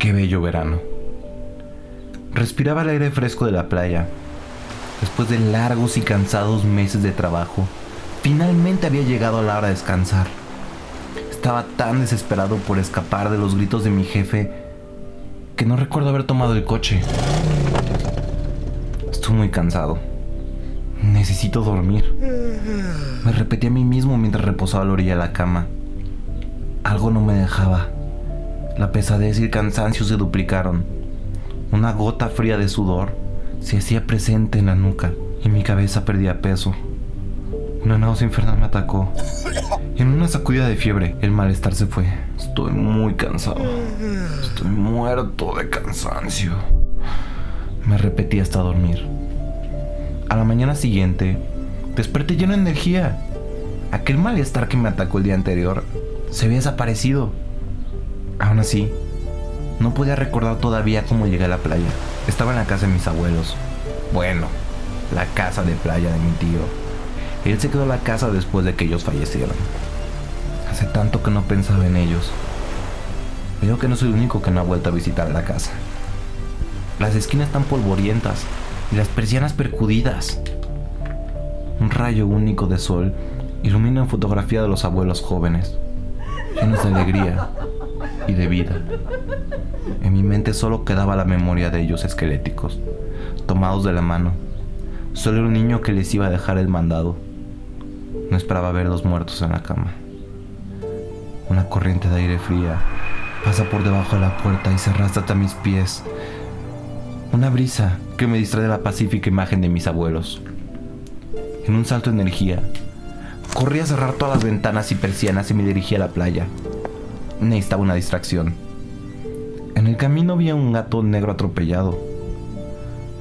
Qué bello verano. Respiraba el aire fresco de la playa. Después de largos y cansados meses de trabajo, finalmente había llegado la hora de descansar. Estaba tan desesperado por escapar de los gritos de mi jefe que no recuerdo haber tomado el coche. Estoy muy cansado. Necesito dormir. Me repetí a mí mismo mientras reposaba a la orilla de la cama. Algo no me dejaba. La pesadez y el cansancio se duplicaron. Una gota fría de sudor se hacía presente en la nuca y mi cabeza perdía peso. Una náusea infernal me atacó. En una sacudida de fiebre, el malestar se fue. Estoy muy cansado. Estoy muerto de cansancio. Me repetí hasta dormir. A la mañana siguiente, desperté lleno de energía. Aquel malestar que me atacó el día anterior se había desaparecido. Aún así, no podía recordar todavía cómo llegué a la playa. Estaba en la casa de mis abuelos. Bueno, la casa de playa de mi tío. Él se quedó en la casa después de que ellos fallecieron. Hace tanto que no pensaba en ellos. Veo que no soy el único que no ha vuelto a visitar la casa. Las esquinas están polvorientas y las persianas percudidas. Un rayo único de sol ilumina en fotografía de los abuelos jóvenes, llenos de alegría y de vida. En mi mente solo quedaba la memoria de ellos esqueléticos, tomados de la mano. Solo un niño que les iba a dejar el mandado. No esperaba verlos muertos en la cama. Una corriente de aire fría pasa por debajo de la puerta y se arrastra hasta mis pies. Una brisa que me distrae de la pacífica imagen de mis abuelos. En un salto de energía, corrí a cerrar todas las ventanas y persianas y me dirigí a la playa. Necesitaba una distracción. En el camino vi a un gato negro atropellado.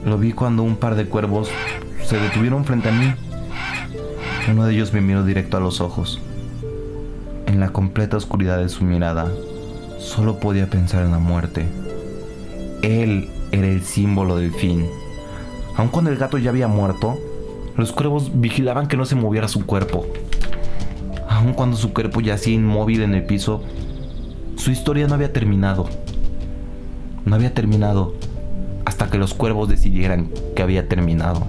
Lo vi cuando un par de cuervos se detuvieron frente a mí. Uno de ellos me miró directo a los ojos. En la completa oscuridad de su mirada, solo podía pensar en la muerte. Él era el símbolo del fin. Aun cuando el gato ya había muerto, los cuervos vigilaban que no se moviera su cuerpo. Aun cuando su cuerpo yacía inmóvil en el piso, su historia no había terminado. No había terminado hasta que los cuervos decidieran que había terminado.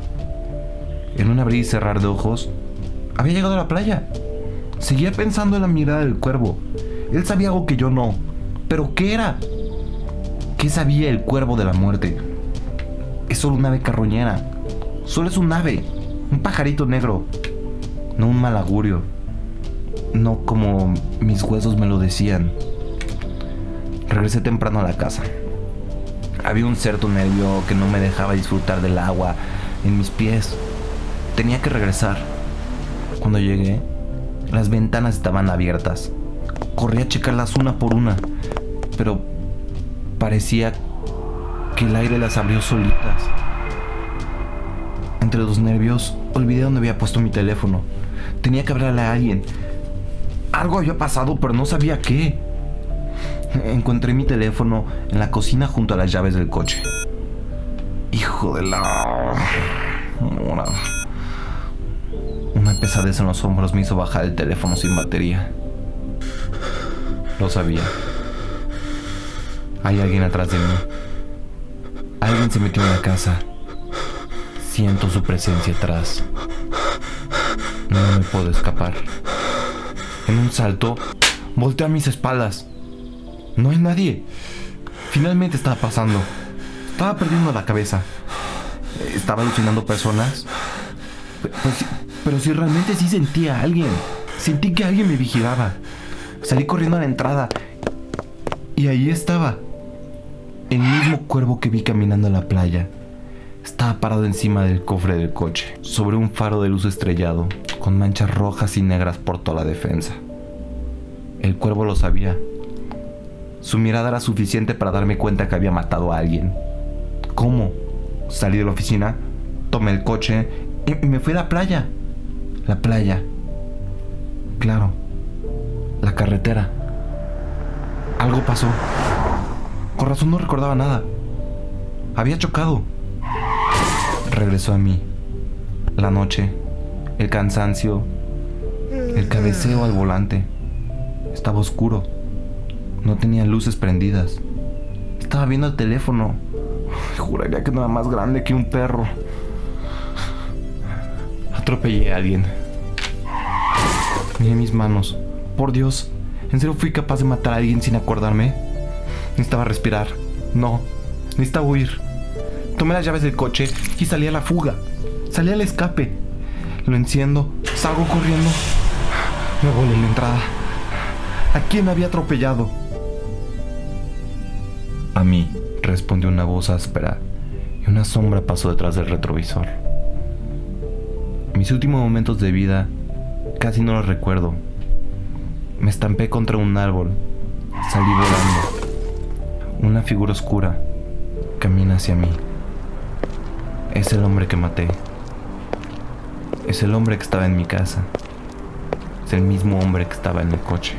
En un abrir y cerrar de ojos, había llegado a la playa. Seguía pensando en la mirada del cuervo. Él sabía algo que yo no. ¿Pero qué era? ¿Qué sabía el cuervo de la muerte? Es solo un ave carroñera. Solo es un ave. Un pajarito negro. No un mal augurio. No como mis huesos me lo decían. Regresé temprano a la casa. Había un cierto nervio que no me dejaba disfrutar del agua en mis pies. Tenía que regresar. Cuando llegué, las ventanas estaban abiertas. Corrí a checarlas una por una, pero parecía que el aire las abrió solitas. Entre los nervios, olvidé dónde había puesto mi teléfono. Tenía que hablarle a alguien. Algo había pasado, pero no sabía qué. Encontré mi teléfono en la cocina junto a las llaves del coche. Hijo de la... Una, Una pesadez en los hombros me hizo bajar el teléfono sin batería. Lo sabía. Hay alguien atrás de mí. Alguien se metió en la casa. Siento su presencia atrás. No me puedo escapar. En un salto, volteé a mis espaldas. No hay nadie. Finalmente estaba pasando. Estaba perdiendo la cabeza. Estaba alucinando personas. Pero, si, pero si realmente sí sentía a alguien. Sentí que alguien me vigilaba. Salí corriendo a la entrada. Y ahí estaba. El mismo cuervo que vi caminando a la playa. Estaba parado encima del cofre del coche, sobre un faro de luz estrellado, con manchas rojas y negras por toda la defensa. El cuervo lo sabía. Su mirada era suficiente para darme cuenta que había matado a alguien. ¿Cómo? Salí de la oficina, tomé el coche y me fui a la playa. La playa. Claro. La carretera. Algo pasó. Con razón no recordaba nada. Había chocado. Regresó a mí. La noche, el cansancio, el cabeceo al volante. Estaba oscuro. No tenía luces prendidas. Estaba viendo el teléfono. Juraría que no era más grande que un perro. Atropellé a alguien. Miré mis manos. Por Dios, ¿en serio fui capaz de matar a alguien sin acordarme? Necesitaba respirar. No, necesitaba huir. Tomé las llaves del coche y salí a la fuga. Salí al escape. Lo enciendo, salgo corriendo. Me volé en la entrada. ¿A quién había atropellado? A mí, respondió una voz áspera y una sombra pasó detrás del retrovisor. Mis últimos momentos de vida casi no los recuerdo. Me estampé contra un árbol, salí volando. Una figura oscura camina hacia mí. Es el hombre que maté. Es el hombre que estaba en mi casa. Es el mismo hombre que estaba en el coche.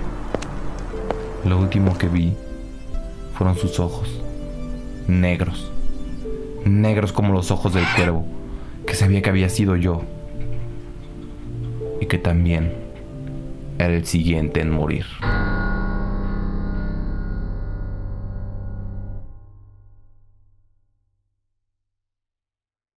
Lo último que vi fueron sus ojos, negros, negros como los ojos del cuervo, que sabía que había sido yo y que también era el siguiente en morir.